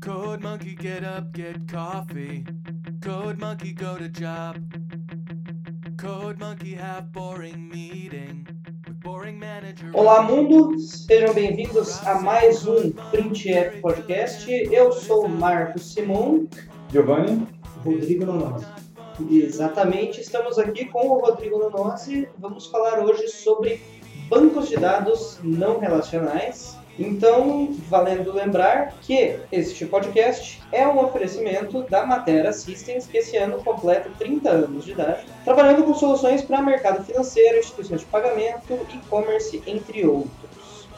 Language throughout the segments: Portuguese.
Code monkey, get up, get coffee. Code monkey, go to job. Code monkey, have boring meeting with boring manager. Olá, mundo! Sejam bem-vindos a mais um Print F Podcast. Eu sou o Marcos Simon. Giovanni, Rodrigo Nonosa. Exatamente, estamos aqui com o Rodrigo Nonossi. Vamos falar hoje sobre bancos de dados não relacionais. Então, valendo lembrar que este podcast é um oferecimento da Matera Systems, que esse ano completa 30 anos de idade, trabalhando com soluções para mercado financeiro, instituições de pagamento, e-commerce, entre outros.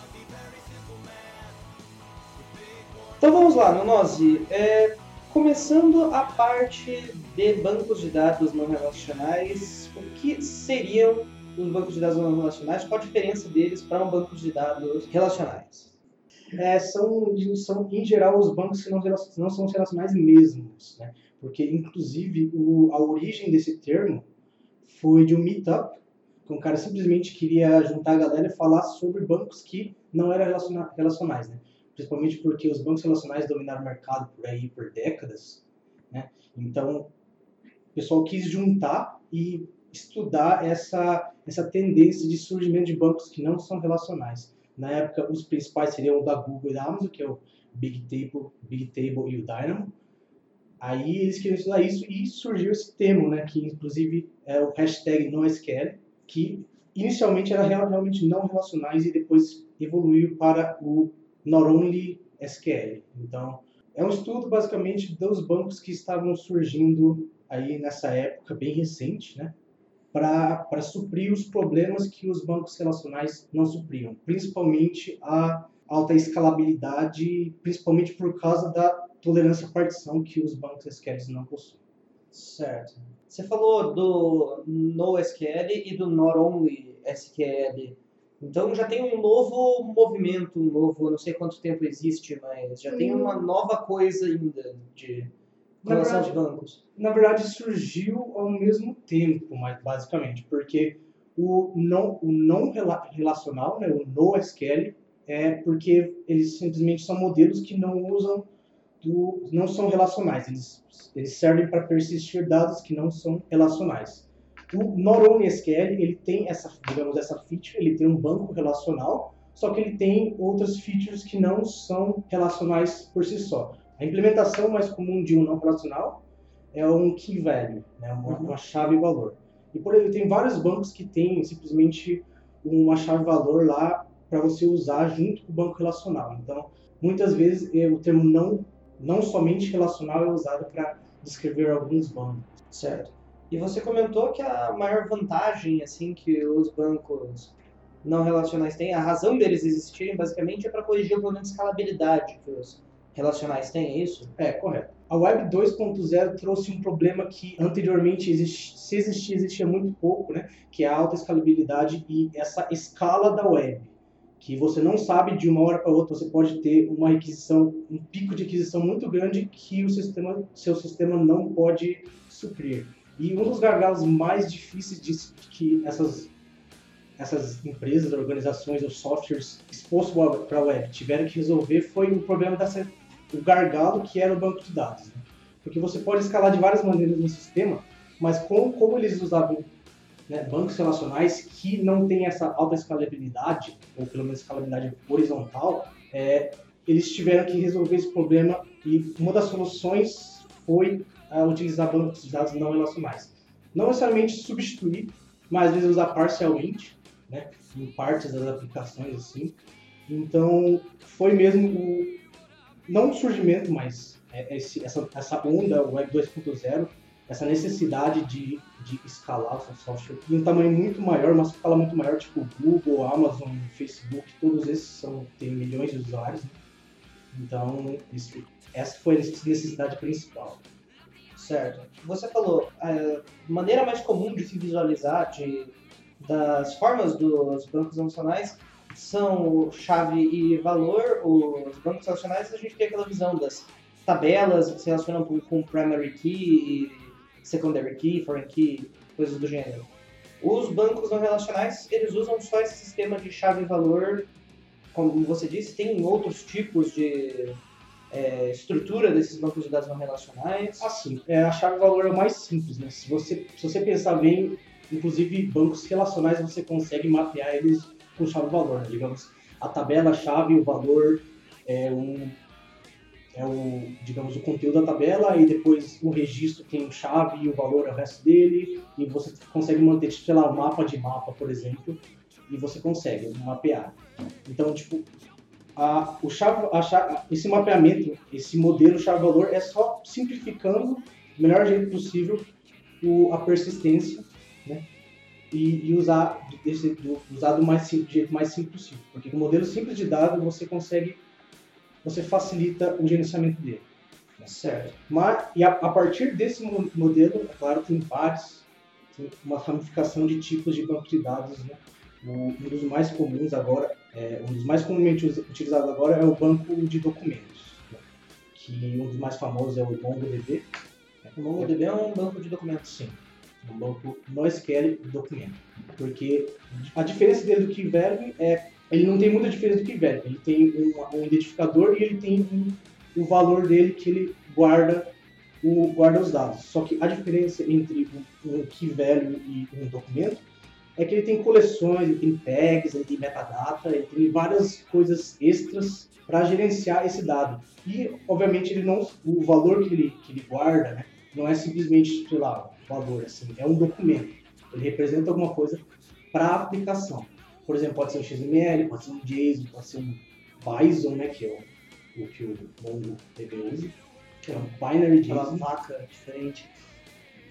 Então vamos lá, Nonosi. É, começando a parte de bancos de dados não relacionais, o que seriam os bancos de dados não relacionais? Qual a diferença deles para um banco de dados relacionais? É, são, são, em geral, os bancos que não, não são relacionais mesmos, né? Porque, inclusive, o, a origem desse termo foi de um meetup, que um cara simplesmente queria juntar a galera e falar sobre bancos que não eram relaciona- relacionais, né? Principalmente porque os bancos relacionais dominaram o mercado por aí por décadas, né? Então, o pessoal quis juntar e estudar essa, essa tendência de surgimento de bancos que não são relacionais. Na época, os principais seriam o da Google e da Amazon, que é o Big Table, Big Table e o Dynamo. Aí eles queriam estudar isso e surgiu esse termo, né, que inclusive é o hashtag NoSQL, que inicialmente era real- realmente não relacionais e depois evoluiu para o Not Only SQL. Então, é um estudo basicamente dos bancos que estavam surgindo aí nessa época bem recente, né, para suprir os problemas que os bancos relacionais não supriam, principalmente a alta escalabilidade, principalmente por causa da tolerância à partição que os bancos SQL não possuem. Certo. Você falou do NoSQL e do Not Only SQL. Então já tem um novo movimento, um novo, não sei quanto tempo existe, mas já tem Hum. uma nova coisa ainda de Na verdade- bancos. Na verdade, surgiu ao mesmo tempo, mas basicamente, porque o não, o não rela- relacional, né, o NoSQL, é porque eles simplesmente são modelos que não usam do, não são relacionais, eles, eles servem para persistir dados que não são relacionais. O Not Only SQL, ele tem essa, digamos, essa feature, ele tem um banco relacional, só que ele tem outras features que não são relacionais por si só. A implementação mais comum de um não relacional é um key value, né, uma, Uhum. uma chave valor. E por aí tem vários bancos que têm simplesmente uma chave valor lá para você usar junto com o banco relacional. Então, muitas vezes o termo não não somente relacional é usado para descrever alguns bancos. Certo. E você comentou que a maior vantagem assim que os bancos não relacionais têm, a razão deles existirem basicamente é para corrigir o problema de escalabilidade que os relacionais têm, isso? É, correto. A Web 2.0 trouxe um problema que anteriormente, se existia, existia muito pouco, né? que é a alta escalabilidade e essa escala da web. Que você não sabe de uma hora para outra, você pode ter uma requisição, um pico de aquisição muito grande que o sistema, seu sistema não pode suprir. E um dos gargalos mais difíceis de que essas essas empresas, organizações ou softwares expostos para a web tiveram que resolver foi o problema dessa o gargalo que era o banco de dados. né? Porque você pode escalar de várias maneiras no sistema, mas como, como eles usavam né, bancos relacionais que não têm essa alta escalabilidade, ou pelo menos escalabilidade horizontal, é, eles tiveram que resolver esse problema e uma das soluções foi ah, utilizar bancos de dados não relacionais. Não necessariamente substituir, mas às vezes usar parcialmente, né, em partes das aplicações assim. Então foi mesmo o, não o surgimento, mas é- esse- essa, essa onda Web 2.0, essa necessidade de, de escalar o seu software em um tamanho muito maior, uma escala muito maior, tipo Google, Amazon, Facebook, todos esses são, têm milhões de usuários. né? Então, essa foi a necessidade principal. Certo. Você falou, a maneira mais comum de se visualizar de, das formas dos bancos relacionais são chave e valor. Os bancos relacionais a gente tem aquela visão das tabelas que se relacionam com, com primary key, secondary key, foreign key, coisas do gênero. Os bancos não relacionais, eles usam só esse sistema de chave e valor, como você disse, tem outros tipos de é, estrutura desses bancos de dados não relacionais? Assim, é, a chave-valor é o mais simples, né? Se você, se você pensar bem, inclusive bancos relacionais você consegue mapear eles com chave-valor, né? Digamos, a tabela-chave e o valor é um é o, digamos, o conteúdo da tabela e depois o registro tem chave e o valor é o resto dele e você consegue manter, tipo, sei lá, um mapa de mapa, por exemplo, e você consegue mapear. Então, tipo, a, o chave, a chave, esse mapeamento, esse modelo chave-valor é só simplificando o melhor jeito possível o, a persistência, né? E, e usar, desse, do, usar do mais simples, jeito mais simples possível. Porque com modelo simples de dados você consegue, você facilita o gerenciamento dele. Tá certo. Mas, e a, a partir desse modelo, é claro, tem vários, tem uma ramificação de tipos de banco de dados, né? Um dos mais comuns agora, é, um dos mais comumente utilizados agora é o banco de documentos, né? que um dos mais famosos é o MongoDB. O MongoDB é um banco de documentos. Sim, um banco NoSQL de documento, porque a diferença dele do Keyvalue é ele não tem muita diferença do Keyvalue, ele tem um, um identificador e ele tem um, o valor dele que ele guarda o, guarda os dados. Só que a diferença entre um, um Keyvalue e um documento é que ele tem coleções, ele tem tags, ele tem metadata, ele tem várias coisas extras para gerenciar esse dado. E, obviamente, ele não, o valor que ele, que ele guarda né, não é simplesmente, sei lá, valor, assim, é um documento. Ele representa alguma coisa para a aplicação. Por exemplo, pode ser um XML, pode ser um JSON, pode ser um Bison, né, que é o, o que o MongoDB usa, que é um binary JSON. Aquela vaca diferente.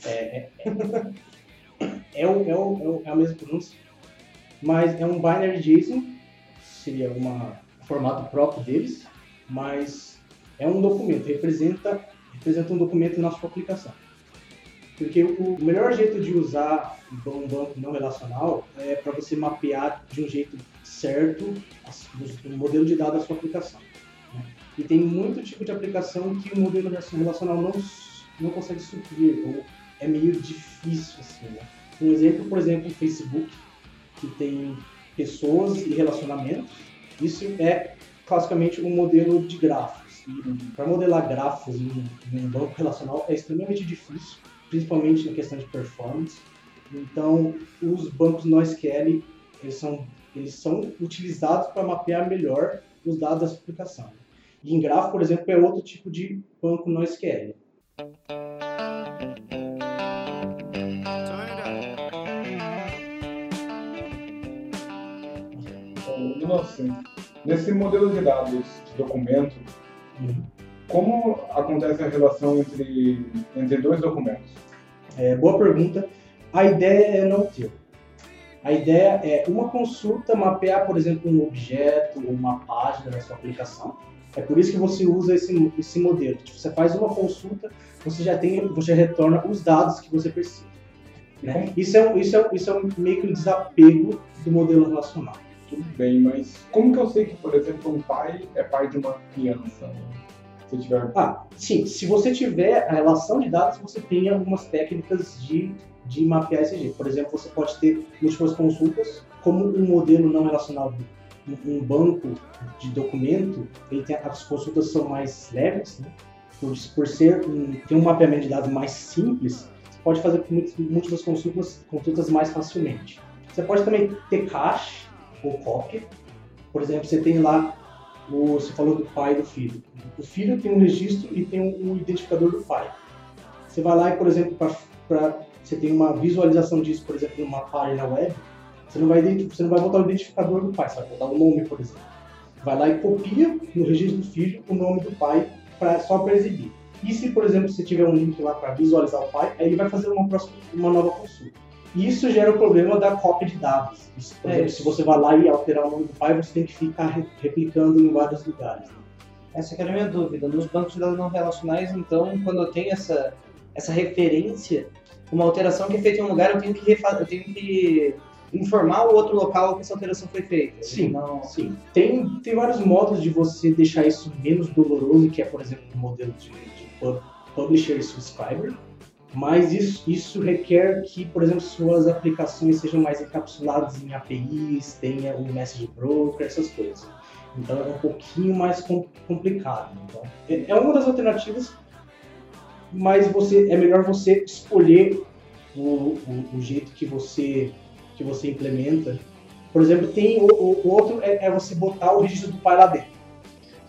É, é, é, o, é, o, é a mesma pronúncia, mas é um binary JSON, seria uma, um formato próprio deles, mas é um documento, representa, representa um documento na sua aplicação. Porque o melhor jeito de usar um banco não relacional é para você mapear de um jeito certo o modelo de dados da sua aplicação. Né? E tem muito tipo de aplicação que o modelo relacional não, não consegue suprir, ou é meio difícil, assim, né? Um exemplo, por exemplo, o Facebook, que tem pessoas e relacionamentos. Isso é classicamente um modelo de grafos. E para modelar grafos em, em um banco relacional é extremamente difícil, principalmente na questão de performance. Então, os bancos NoSQL eles são, eles são utilizados para mapear melhor os dados da sua aplicação. E em grafo, por exemplo, é outro tipo de banco NoSQL. Então, assim, nesse modelo de dados de documento, Uhum. Como acontece a relação entre, entre dois documentos? É, boa pergunta. A ideia é não ter. A ideia é uma consulta mapear, por exemplo, um objeto ou uma página da sua aplicação. É por isso que você usa esse, esse modelo. Tipo, você faz uma consulta, você já tem, você retorna os dados que você precisa. Né? Isso, é um, isso, é, isso é um, meio que um desapego do modelo relacional. Tudo bem, mas como que eu sei que, por exemplo, um pai é pai de uma criança? Se tiver Ah, sim. Se você tiver a relação de dados, você tem algumas técnicas de, de mapear esse jeito. Por exemplo, você pode ter múltiplas consultas, como um modelo não relacional, um, banco de documento, ele tem, as consultas são mais leves, né? por, por ser um, ter um mapeamento de dados mais simples, você pode fazer múlti- múltiplas consultas, consultas mais facilmente. Você pode também ter cache ou cópia. Por exemplo, você tem lá o, você falou do pai e do filho. O filho tem um registro e tem um, identificador do pai. Você vai lá e, por exemplo, para você tem uma visualização disso, por exemplo, numa página web, você não vai, você não vai botar o identificador do pai, você vai botar o nome, por exemplo. Vai lá e copia no registro do filho o nome do pai pra, só para exibir. E se, por exemplo, você tiver um link lá para visualizar o pai, aí ele vai fazer uma, próxima, uma nova consulta. Isso gera o problema da cópia de dados. Isso, por É exemplo, se você vai lá e alterar o nome do pai, você tem que ficar re- replicando em vários lugares. né? Essa que era a minha dúvida. Nos bancos de dados não relacionais, então, quando eu tenho essa, essa referência, uma alteração que é feita em um lugar, eu tenho que, eu tenho que informar o outro local que essa alteração foi feita. Sim, Não... sim. Tem, tem vários modos de você deixar isso menos doloroso, que é, por exemplo, o modelo de, de pub- publisher e subscriber. Mas isso, isso requer que, por exemplo, suas aplicações sejam mais encapsuladas em APIs, tenha um message broker, essas coisas. Então é um pouquinho mais com- complicado. Então, é, é uma das alternativas, mas você é melhor você escolher o, o, o jeito que você que você implementa. Por exemplo, tem o, o- outro é, é você botar o registro do pai lá dentro.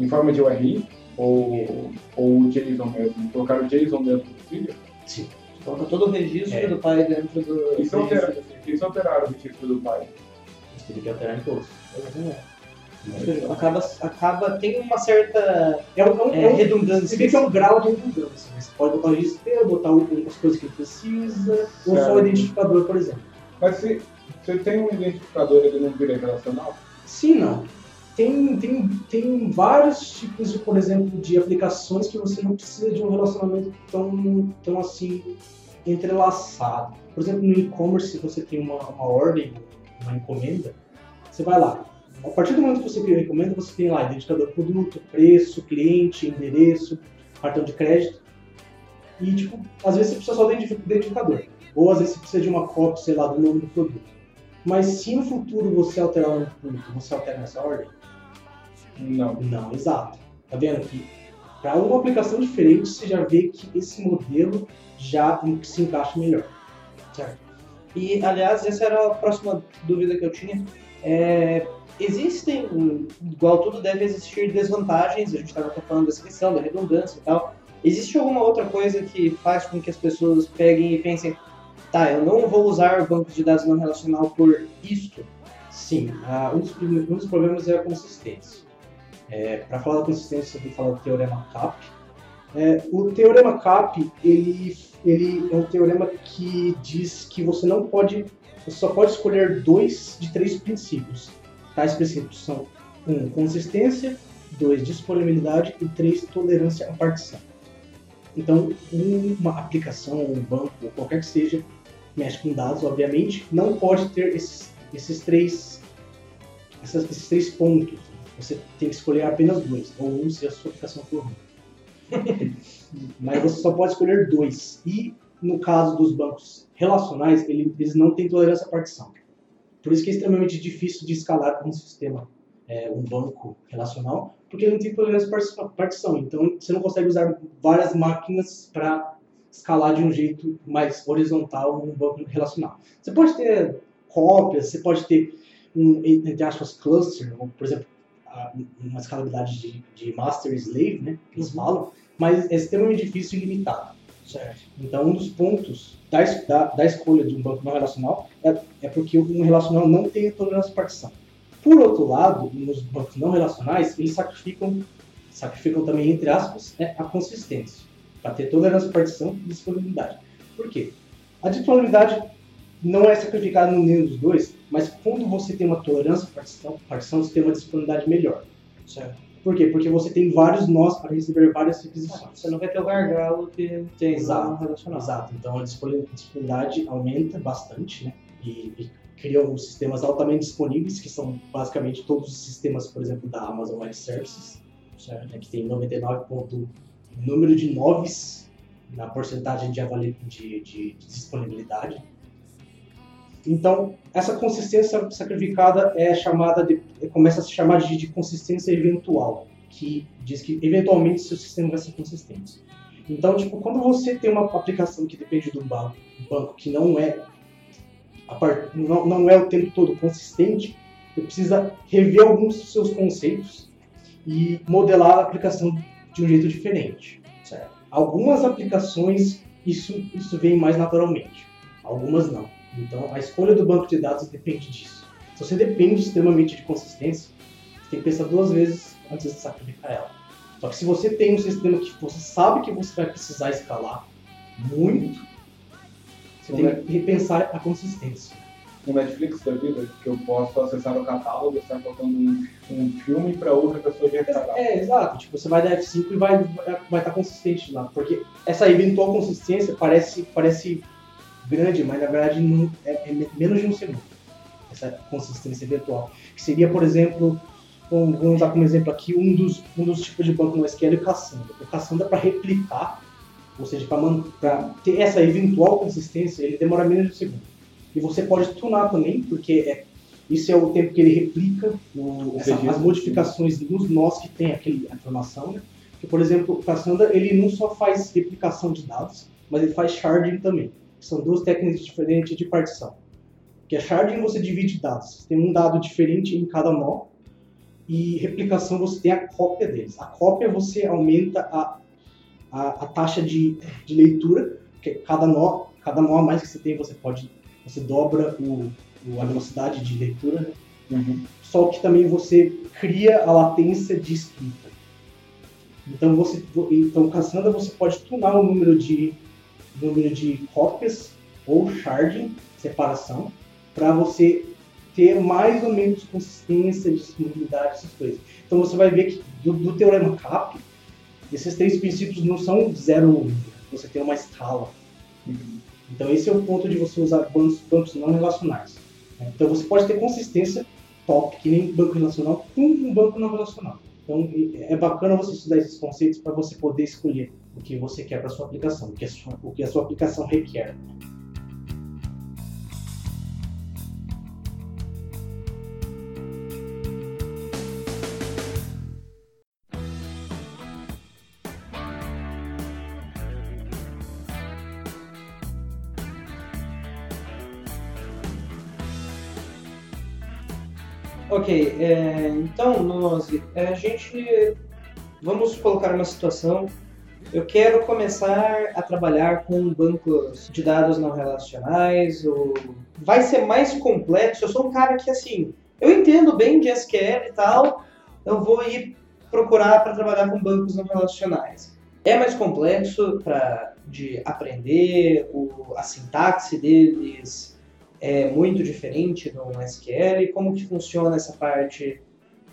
Em forma de URI ou, ou JSON mesmo? Colocar o JSON dentro do filho? Sim. Coloca todo o registro É. do pai dentro do. Isso do altera, registro do filho. isso alterar o registro do pai. Teria que alterar em todos. Acaba, acaba, tem uma certa É um, é é, é um- redundância. Você vê que é um grau de redundância. Você pode botar o registro inteiro, botar o- as coisas que ele precisa, ou só o Certo. identificador, por exemplo. Mas se você tem um identificador ele não vira relacional? Sim, não. Tem, tem, tem vários tipos de, por exemplo, de aplicações que você não precisa de um relacionamento tão, tão assim entrelaçado. Por exemplo, no e-commerce, você tem uma, uma ordem, uma encomenda, você vai lá. A partir do momento que você cria a encomenda, você tem lá identificador produto, preço, cliente, endereço, cartão de crédito. E, tipo, às vezes você precisa só identifi- identificador. Ou às vezes você precisa de uma cópia, sei lá, do nome do produto. Mas se no futuro você alterar o produto, você altera essa ordem? Não. Não, exato. Tá vendo que para uma aplicação diferente você já vê que esse modelo já se encaixa melhor. E, aliás, essa era a próxima dúvida que eu tinha. É, existem, igual tudo, deve existir desvantagens, a gente estava até falando dessa questão da redundância e tal. Existe alguma outra coisa que faz com que as pessoas peguem e pensem, tá, eu não vou usar o banco de dados não relacional por isto? Sim, ah, um, dos, um dos problemas é a consistência. Para falar da consistência, tem que falar do teorema CAP. É, o teorema CAP ele, ele é um teorema que diz que você não pode, você só pode escolher dois de três princípios. Tais princípios são um, consistência, dois, disponibilidade e três, tolerância à partição. Então, uma aplicação, um banco, qualquer que seja, mexe com dados, obviamente, não pode ter esses, esses três essas- esses três pontos. Você tem que escolher apenas dois, ou um se a sua aplicação for ruim. Mas você só pode escolher dois. E no caso dos bancos relacionais, ele- eles não têm tolerância à partição. Por isso que é extremamente difícil de escalar um sistema, é, um banco relacional, porque ele não tem tolerância à parti- partição. Então você não consegue usar várias máquinas para escalar de um jeito mais horizontal um banco relacional. Você pode ter cópias, você pode ter um, entre aspas, cluster, ou, por exemplo, uma escalabilidade de, de master e slave, né, que eles falam, mas é extremamente difícil e limitado. Certo. Então, um dos pontos da, da, da escolha de um banco não relacional é, é porque um relacional não tem tolerância à partição. Por outro lado, nos bancos não relacionais, eles sacrificam, sacrificam também, entre aspas, né, a consistência, para ter tolerância à partição e disponibilidade. Por quê? A disponibilidade não é sacrificada no nenhum dos dois, mas quando você tem uma tolerância partição, partição você tem uma disponibilidade melhor. Certo. Por quê? Porque você tem vários nós para receber várias requisições. Você não vai ter o gargalo que tem Exato. no relacional. Exato. Então a disponi- disponibilidade aumenta bastante, né? E, e criam sistemas altamente disponíveis, que são basicamente todos os sistemas, por exemplo, da Amazon Web Services, certo? que tem 99 ponto número de noves na porcentagem de, avali- de, de- de disponibilidade. Então, essa consistência sacrificada é chamada de, começa a se chamar de, de consistência eventual, que diz que eventualmente seu sistema vai ser consistente. Então, tipo, quando você tem uma aplicação que depende do banco, banco que não é a par- não, não é o tempo todo consistente, você precisa rever alguns dos seus conceitos e modelar a aplicação de um jeito diferente. Certo? Algumas aplicações isso isso vem mais naturalmente, algumas não. Então, a escolha do banco de dados depende disso. Se você depende extremamente de consistência, você tem que pensar duas vezes antes de sacrificar ela. Só que se você tem um sistema que você sabe que você vai precisar escalar muito, você tem que repensar a consistência. No Netflix da vida, que eu posso acessar o catálogo, estar colocando um, um filme para outra pessoa ver catálogo. É, exato. Tipo, você vai dar F5 e vai vai vai estar consistente lá. Porque essa eventual consistência parece, parece grande, mas na verdade não, é, é me- menos de um segundo. Essa consistência eventual. Que seria, por exemplo, um- vamos usar como exemplo aqui, um dos, um dos tipos de banco no SQL é o Cassandra. O Cassandra, para replicar ou seja, para ter essa eventual consistência, ele demora menos de um segundo. E você pode tunar também, porque é, isso é o tempo que ele replica o, essa, as modificações nos nós que tem aquele, a informação. Né? Que, por exemplo, o Cassandra ele não só faz replicação de dados, mas ele faz sharding também. São duas técnicas diferentes de partição. Que a sharding você divide dados. Você tem um dado diferente em cada nó. E replicação você tem a cópia deles. A cópia você aumenta a, a, a taxa de, de leitura, que cada nó, cada nó a mais que você tem, você pode você dobra o, o a velocidade de leitura, né? uhum. só que também você cria a latência de escrita. Então você, então Cassandra você pode tunar o número de número de cópias ou sharding, separação, para você ter mais ou menos consistência, disponibilidade, essas coisas. Então você vai ver que do, do teorema CAP, esses três princípios não são zero você tem uma escala. Uhum. Então esse é o ponto de você usar bancos, bancos não relacionais. Né? Então você pode ter consistência top, que nem banco relacional, com um banco não relacional. Então é bacana você estudar esses conceitos para você poder escolher o que você quer para sua aplicação, o que a sua, o que a sua aplicação requer. Ok, é, então, nós, a gente. Vamos colocar uma situação. Eu quero começar a trabalhar com bancos de dados não relacionais, ou vai ser mais complexo. Eu sou um cara que, assim, eu entendo bem de SQL e tal, eu vou ir procurar para trabalhar com bancos não relacionais. É mais complexo para de aprender, o, a sintaxe deles, é muito diferente no SQL? Como que funciona essa parte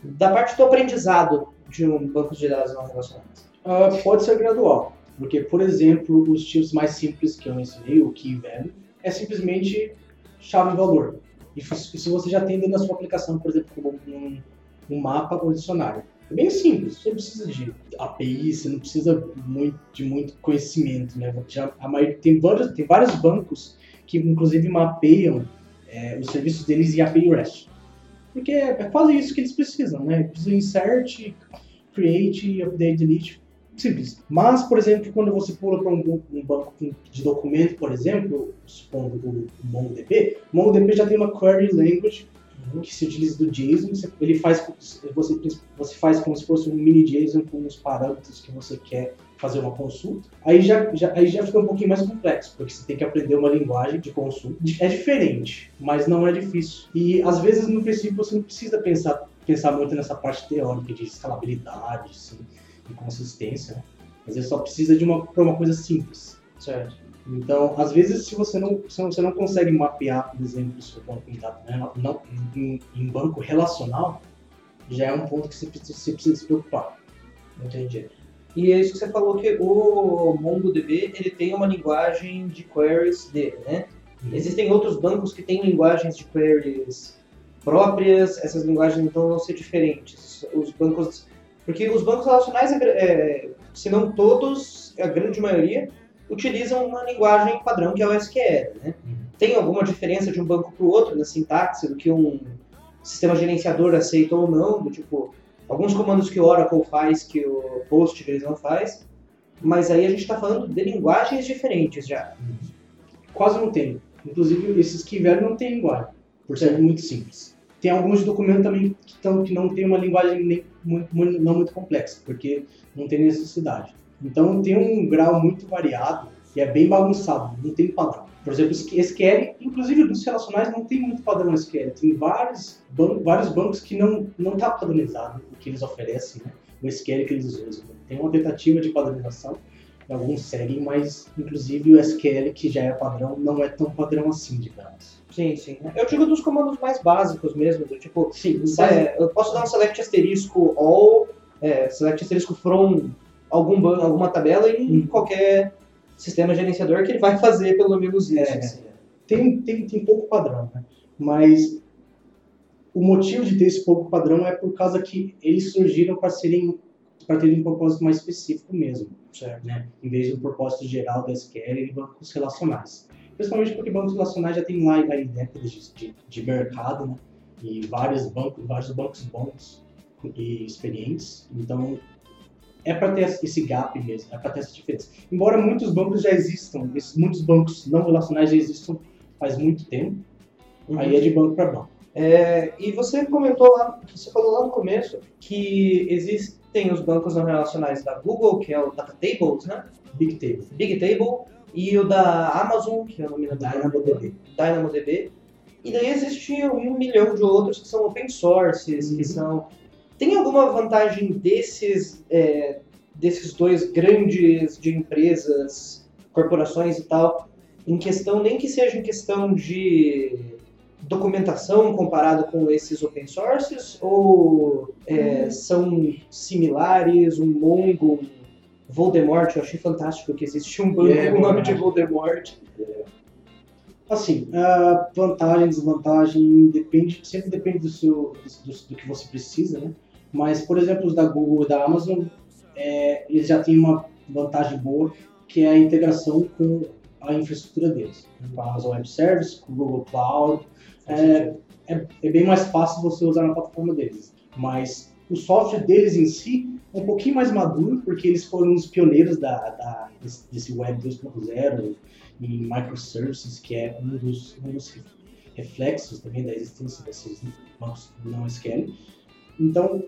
da parte do aprendizado de um banco de dados não relacionados? Uh, pode ser gradual, porque, por exemplo, os tipos mais simples que eu ensinei, o key value, é simplesmente chave-valor. Isso você já tem dentro da sua aplicação, por exemplo, como um, um mapa ou dicionário. É bem simples, você não precisa de API, você não precisa muito, de muito conhecimento. Né? Já, a maioria, tem, vários, tem vários bancos que inclusive mapeiam é, os serviços deles em API REST. Porque é, quase isso que eles precisam, né? Precisam insert, create, update, delete, simples. Mas, por exemplo, quando você pula para um, um, banco de documento, por exemplo, supondo o MongoDB, o MongoDB já tem uma query language uhum. que se utiliza do JSON, ele faz, você, você faz como se fosse um mini JSON com os parâmetros que você quer fazer uma consulta, aí já, já, aí já fica um pouquinho mais complexo, porque você tem que aprender uma linguagem de consulta. É diferente, mas não é difícil. E às vezes no princípio você não precisa pensar, pensar muito nessa parte teórica de escalabilidade assim, e consistência. Né? Às vezes só precisa de uma, uma coisa simples. Certo. Então, às vezes, se você não, se você não consegue mapear, por exemplo, o seu banco em, né, não, em, em banco relacional, já é um ponto que você precisa, você precisa se preocupar. Entendi. E é isso que você falou que o MongoDB ele tem uma linguagem de queries dele, né? Uhum. Existem outros bancos que têm linguagens de queries próprias, essas linguagens então vão ser diferentes. Os bancos, porque os bancos relacionais, é, se não todos, a grande maioria, utilizam uma linguagem padrão que é o SQL, né? Uhum. Tem alguma diferença de um banco para o outro na sintaxe do que um sistema gerenciador aceita ou não, do tipo alguns comandos que o Oracle faz que o Postgres não faz, mas aí a gente está falando de linguagens diferentes já. Quase não tem. Inclusive, esses que vieram não tem linguagem, por ser muito simples. Tem alguns documentos também que, tão, que não tem uma linguagem nem, muito, não muito complexa, porque não tem necessidade. Então tem um grau muito variado e é bem bagunçado, não tem padrão. Por exemplo, SQL, inclusive dos relacionais, não tem muito padrão SQL. Tem vários, ban vários bancos que não não está padronizado o que eles oferecem, né? o SQL que eles usam. Tem uma tentativa de padronização, alguns seguem, mas inclusive o SQL, que já é padrão, não é tão padrão assim, digamos. Sim, sim. Eu digo dos comandos mais básicos mesmo, do tipo, sim, é, eu posso dar um select asterisco all, é, select asterisco from algum alguma tabela em hum. qualquer sistema gerenciador que ele vai fazer pelo menos isso. É, assim. tem, tem, tem pouco padrão, né? Mas o motivo de ter esse pouco padrão é por causa que eles surgiram para serem para ter um propósito mais específico mesmo, Certo. né? Em vez do propósito geral da SQL e bancos relacionais. Principalmente porque bancos relacionais já tem lá aí décadas de, de, de mercado, né? E vários bancos, vários bancos bons e experientes. Então, é para ter esse gap mesmo, é para ter essa diferença. Embora muitos bancos já existam, muitos bancos não relacionais já existam faz muito tempo, aí é de banco para banco. É, e você comentou lá, você falou lá no começo que existem os bancos não relacionais da Google, que é o DataTables, né? Big Table, Big Table, e o da Amazon, que é o nome da DynamoDB. DynamoDB. E daí existe um milhão de outros que são open sources, que Uhum. são. Tem alguma vantagem desses, é, desses dois grandes de empresas, corporações e tal, em questão, nem que seja em questão de documentação comparado com esses open sources, ou é, são similares, um Mongo, um Voldemort, eu achei fantástico que existe um banco É, com o nome de Voldemort. Voldemort. Assim, a vantagem, desvantagem, depende, sempre depende do, seu, do, do que você precisa, né? Mas, por exemplo, os da Google e da Amazon, é, eles já têm uma vantagem boa, que é a integração com a infraestrutura deles. Com a Amazon Web Service, com o Google Cloud. É, é, é bem mais fácil você usar na plataforma deles. Mas o software deles em si é um pouquinho mais maduro, porque eles foram os pioneiros da, da, desse, Web 2.0 em microservices, que é um dos, um dos reflexos também da existência desses bancos não SQL. Então,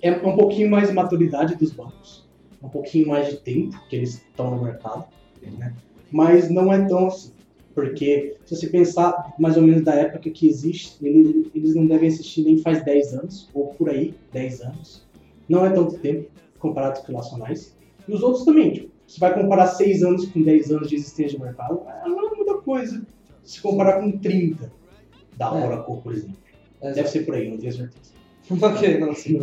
é um pouquinho mais de maturidade dos bancos, um pouquinho mais de tempo que eles estão no mercado, né? mas não é tão assim. Porque se você pensar mais ou menos da época que existe, ele- eles não devem existir nem faz 10 anos, ou por aí, 10 anos. Não é tanto tempo comparado com os relacionais. E os outros também, tipo, você vai comparar 6 anos com 10 anos de existência de mercado, não é muita coisa. Se comparar com 30 da É. Oracle, por exemplo. Deve ser por aí, não tenho certeza. ok, não, sim.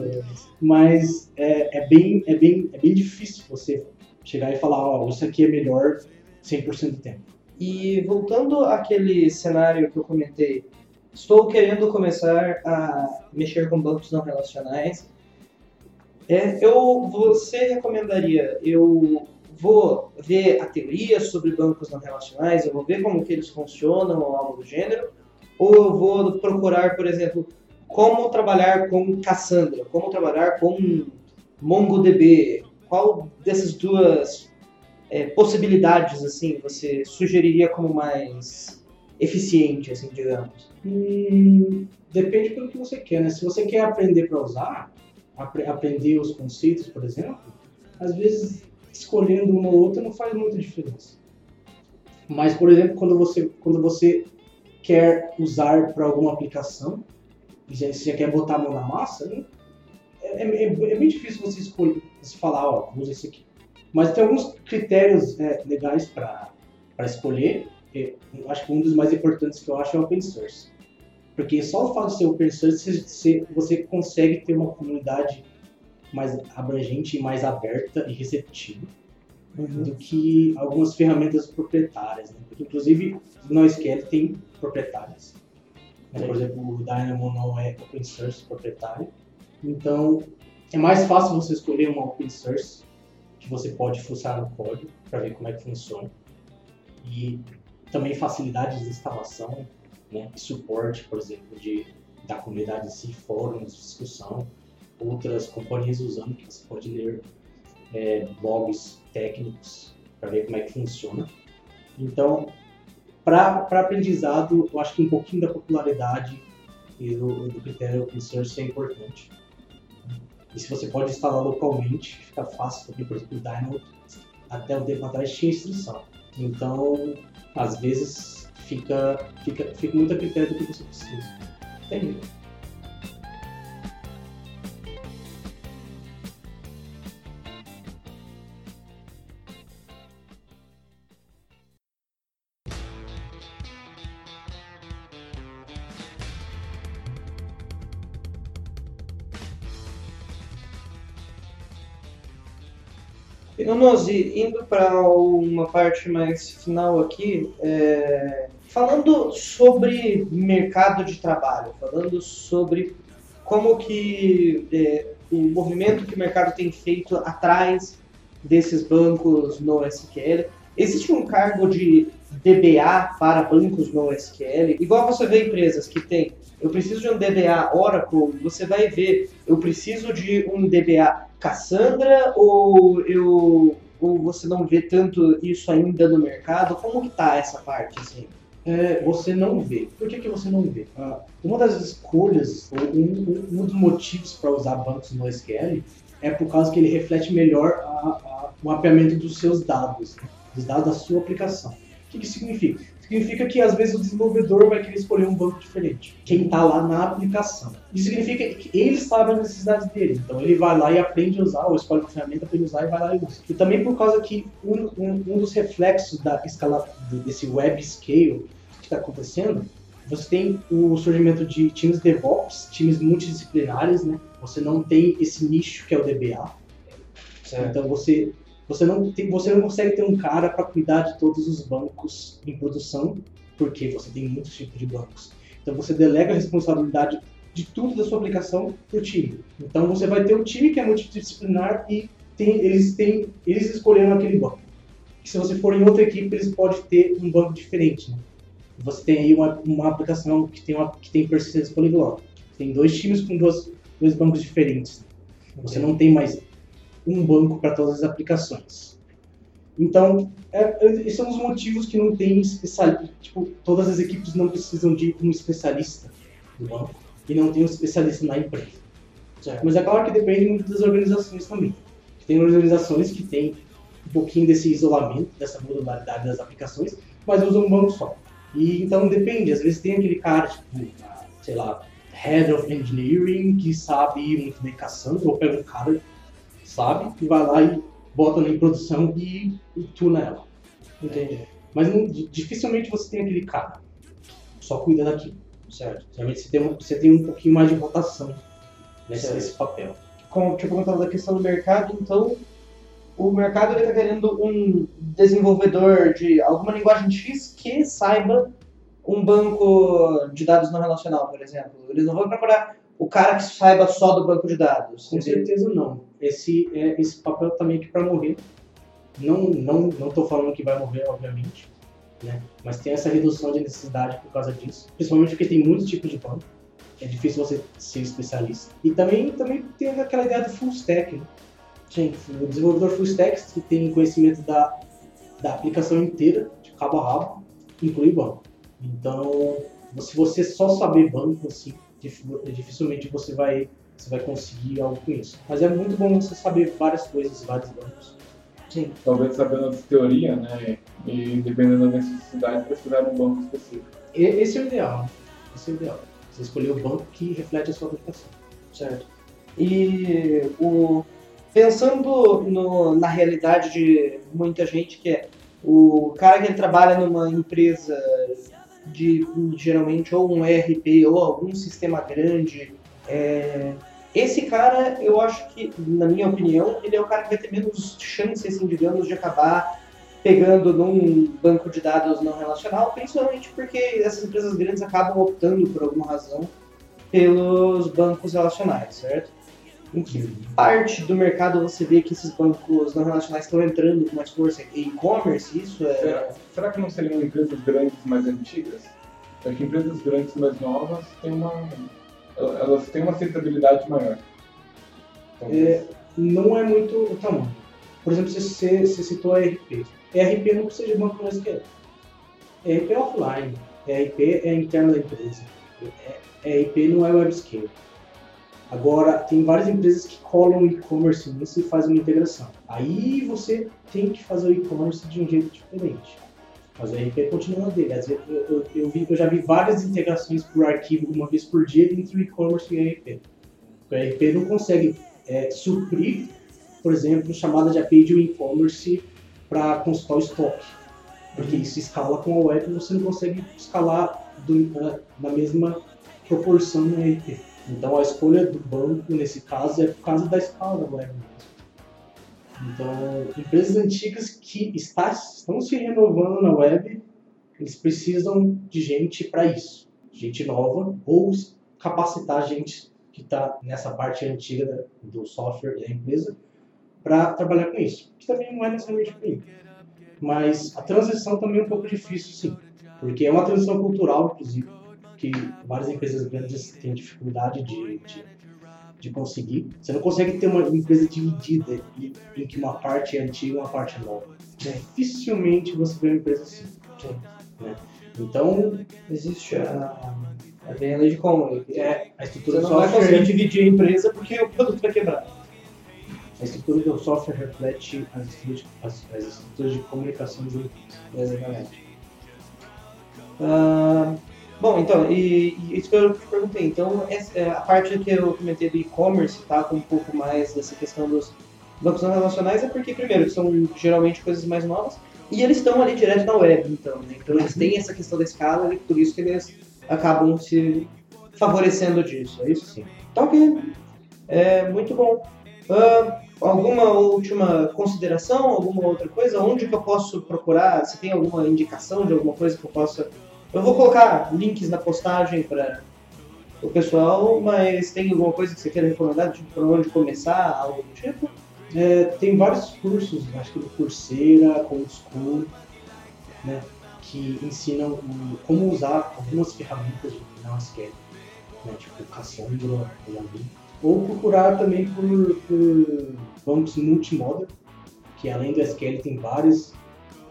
Mas é, é bem, é, bem, é bem difícil você chegar e falar, ó, isso aqui é melhor 100% do tempo. E voltando àquele cenário que eu comentei, estou querendo começar a mexer com bancos não relacionais. É, eu, você recomendaria, eu vou ver a teoria sobre bancos não relacionais, eu vou ver como que eles funcionam ou algo do gênero, ou eu vou procurar, por exemplo, como trabalhar com Cassandra, como trabalhar com MongoDB, qual dessas duas é, possibilidades assim você sugeriria como mais eficiente, assim, digamos? Hum, depende pelo que você quer, né? Se você quer aprender para usar, apre- aprender os conceitos, por exemplo, às vezes escolhendo uma ou outra não faz muita diferença. Mas, por exemplo, quando você, quando você quer usar para alguma aplicação, e já- você quer botar a mão na massa, né? é, é- é- é bem difícil você escolher, você falar, ó, usa esse aqui. Mas tem alguns critérios é, legais para escolher. Eu acho que um dos mais importantes que eu acho é o open source. Porque só o fato de ser open source, você, você- consegue ter uma comunidade mais abrangente, mais aberta e receptiva do que algumas ferramentas proprietárias. Né? Porque, inclusive, o NoSQL tem proprietárias. Né? Por exemplo, o Dynamo não é open source proprietário. Então, é mais fácil você escolher uma open source que você pode fuçar no código para ver como é que funciona. E também facilidade de instalação né? e suporte, por exemplo, de, da comunidade em si, fóruns, discussão, outras companhias usando que você pode ler é, blogs técnicos para ver como é que funciona. Então, para aprendizado, eu acho que um pouquinho da popularidade e do, do critério open source é importante. E se você pode instalar localmente, fica fácil, porque, por exemplo, o Dynamo, até um tempo atrás, tinha instrução. Então, às vezes, fica, fica, fica muito a critério do que você precisa. Entendi. E no indo para uma parte mais final aqui, é, falando sobre mercado de trabalho, falando sobre como que é, o movimento que o mercado tem feito atrás desses bancos no SQL. Existe um cargo de DBA para bancos no SQL? Igual você vê empresas que tem, eu preciso de um DBA Oracle, você vai ver, eu preciso de um DBA Cassandra ou eu ou você não vê tanto isso ainda no mercado? Como que tá essa parte assim? É, você não vê. Por que, que você não vê? Ah, uma das escolhas, ou um, um, um dos motivos para usar bancos no SQL é por causa que ele reflete melhor a- a- o mapeamento dos seus dados, dos dados da sua aplicação. O que, que significa? Significa que às vezes o desenvolvedor vai querer escolher um banco diferente. Quem está lá na aplicação. Isso significa que ele sabe as necessidades dele. Então ele vai lá e aprende a usar, ou escolhe uma ferramenta para ele usar e vai lá e usa. E também por causa que um, um- um dos reflexos da escala desse web scale que está acontecendo, você tem o surgimento de times DevOps, times multidisciplinares, né? Você não tem esse nicho que é o DBA. Então você você não tem, você não consegue ter um cara para cuidar de todos os bancos em produção, porque você tem muitos tipos de bancos. Então você delega a responsabilidade de tudo da sua aplicação para o time. Então você vai ter um time que é multidisciplinar e tem, eles têm eles escolheram aquele banco. E se você for em outra equipe, eles podem ter um banco diferente. Né? Você tem aí uma, uma aplicação que tem uma que tem persistência poliglota. Tem dois times com duas, dois bancos diferentes. Você não tem mais um banco para todas as aplicações. Então, é, é, esses são os motivos que não tem especialista. Tipo, todas as equipes não precisam de um especialista do banco e não tem um especialista na empresa. Mas é claro que depende muito das organizações também. Tem organizações que têm um pouquinho desse isolamento, dessa modularidade das aplicações, mas usam um banco só. E então depende, às vezes tem aquele cara, tipo, sei lá, Head of Engineering, que sabe muito bem caçando, ou pega um cara sabe? E vai lá e bota na em produção e, e tuna ela. Entendi. Mas não- di- dificilmente você tem aquele cara só cuida daquilo. Certo. Geralmente você tem, um- você tem um pouquinho mais de rotação nesse, nesse papel. Como eu tinha comentado da questão do mercado, então o mercado está querendo um desenvolvedor de alguma linguagem X que saiba um banco de dados não relacional, por exemplo. Eles não vão procurar o cara que saiba só do banco de dados. Com certeza não. Esse, é, esse papel tá meio que para morrer. Não, não, não tô falando que vai morrer, obviamente, né? Mas tem essa redução de necessidade por causa disso. Principalmente porque tem muitos tipos de banco. É difícil você ser especialista. E também, também tem aquela ideia do full stack, né? Sim. O desenvolvedor full stack que tem conhecimento da, da aplicação inteira, de cabo a rabo, inclui banco. Então, se você só saber banco, assim, dificilmente você vai, você vai conseguir algo com isso. Mas é muito bom você saber várias coisas, vários bancos. Sim. Talvez sabendo de teoria, né? E dependendo da necessidade, de um banco específico. Esse é o ideal. Esse é o ideal. Você escolher o banco que reflete a sua aplicação. Certo. E o, pensando no- na realidade de muita gente, que é o cara que trabalha numa empresa de geralmente ou um ERP ou algum sistema grande, é, esse cara, eu acho que, na minha opinião, ele é o cara que vai ter menos chance, assim, digamos, de acabar pegando num banco de dados não relacional, principalmente porque essas empresas grandes acabam optando, por alguma razão, pelos bancos relacionais, certo? Em que parte do mercado você vê que esses bancos não relacionais estão entrando com mais força? E-commerce, isso é... Será, será que não seriam empresas grandes mais antigas? É que empresas grandes mais novas têm uma. Elas têm uma aceitabilidade maior. É, não é muito o tamanho. Por exemplo, você, você, citou a ERP. ERP não precisa de banco no SQL. ERP é offline. ERP é interno da empresa. É- ERP não é web scale. Agora, tem várias empresas que colam e-commerce nisso e fazem uma integração. Aí você tem que fazer o e-commerce de um jeito diferente. Mas o ERP continua dele. Às vezes, eu, eu, eu vi- eu já vi várias integrações por arquivo uma vez por dia entre o e-commerce e o ERP. O ERP não consegue é, suprir, por exemplo, chamada de API de um e-commerce para consultar o estoque. Porque isso escala com a web e você não consegue escalar do- na- na mesma proporção no ERP. Então a escolha do banco, nesse caso, é por causa da escala da web mesmo. Então, empresas antigas que está- estão se renovando na web, eles precisam de gente para isso. Gente nova ou capacitar gente que está nessa parte antiga do software da empresa para trabalhar com isso. Que também não é necessariamente ruim. Mas a transição também é um pouco difícil, sim. Porque é uma transição cultural, inclusive, que várias empresas grandes têm dificuldade de, de, de conseguir. Você não consegue ter uma empresa dividida em, em que uma parte é antiga e uma parte é nova. Dificilmente você vê uma empresa assim. né? Então, Existe a, a, bem a lei de Conway. é, a estrutura Você não vai conseguir software, dividir a empresa porque o produto vai quebrar. a estrutura do software reflete as estruturas de, as, as estruturas de comunicação de uma empresa. Exatamente. Ah, bom, então, e, e isso que eu te perguntei. Então, essa- é, a parte que eu comentei do e-commerce, tá, com um pouco mais dessa questão dos bancos não relacionais, é porque, primeiro, são geralmente coisas mais novas, e eles estão ali direto na web, então, né? Então, eles têm essa questão da escala, e por isso que eles acabam se favorecendo disso, é isso sim. Tá ok. É, muito bom. Ah, alguma última consideração, alguma outra coisa? Onde que eu posso procurar? Se tem alguma indicação de alguma coisa que eu possa. Eu vou colocar links na postagem para o pessoal, mas tem alguma coisa que você queira recomendar? Tipo, para onde começar? Algo do tipo? É, tem vários cursos, acho que do Coursera, Cold School, né, que ensinam o- como usar algumas ferramentas de NoSQL, né, tipo Cassandra, vi. Ou procurar também por, por bancos multimodal, que além do SQL tem vários,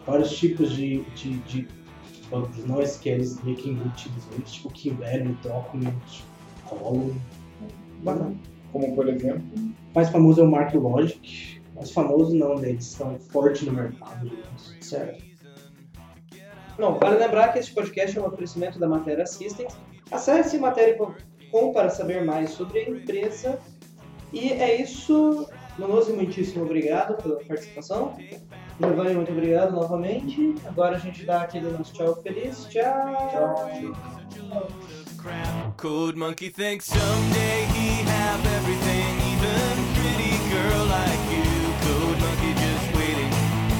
vários tipos de, de, de bancos não SQLs meio que embutidos neles, tipo Key-Value, Document, Column. Bacana. Como por exemplo, O mais famoso é o MarkLogic. Mais famoso não, né? eles estão fortes no mercado. Certo. Não, vale lembrar que esse podcast é um oferecimento da Matéria Assistance. Acesse matéria.com para saber mais sobre a empresa. E é isso. Manoso, muitíssimo obrigado pela participação. Giovanni, muito obrigado novamente. Agora a gente dá aquele nosso tchau feliz. Tchau. crap. Code Monkey thinks someday he have everything, even pretty girl like you. Code Monkey just waiting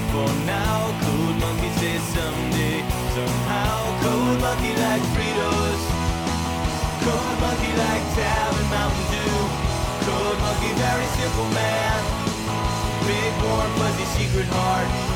for now. Code Monkey says someday, somehow. Code Monkey like Fritos. Code Monkey like Tab and Mountain Dew. Code Monkey very simple man. Warm fuzzy secret heart.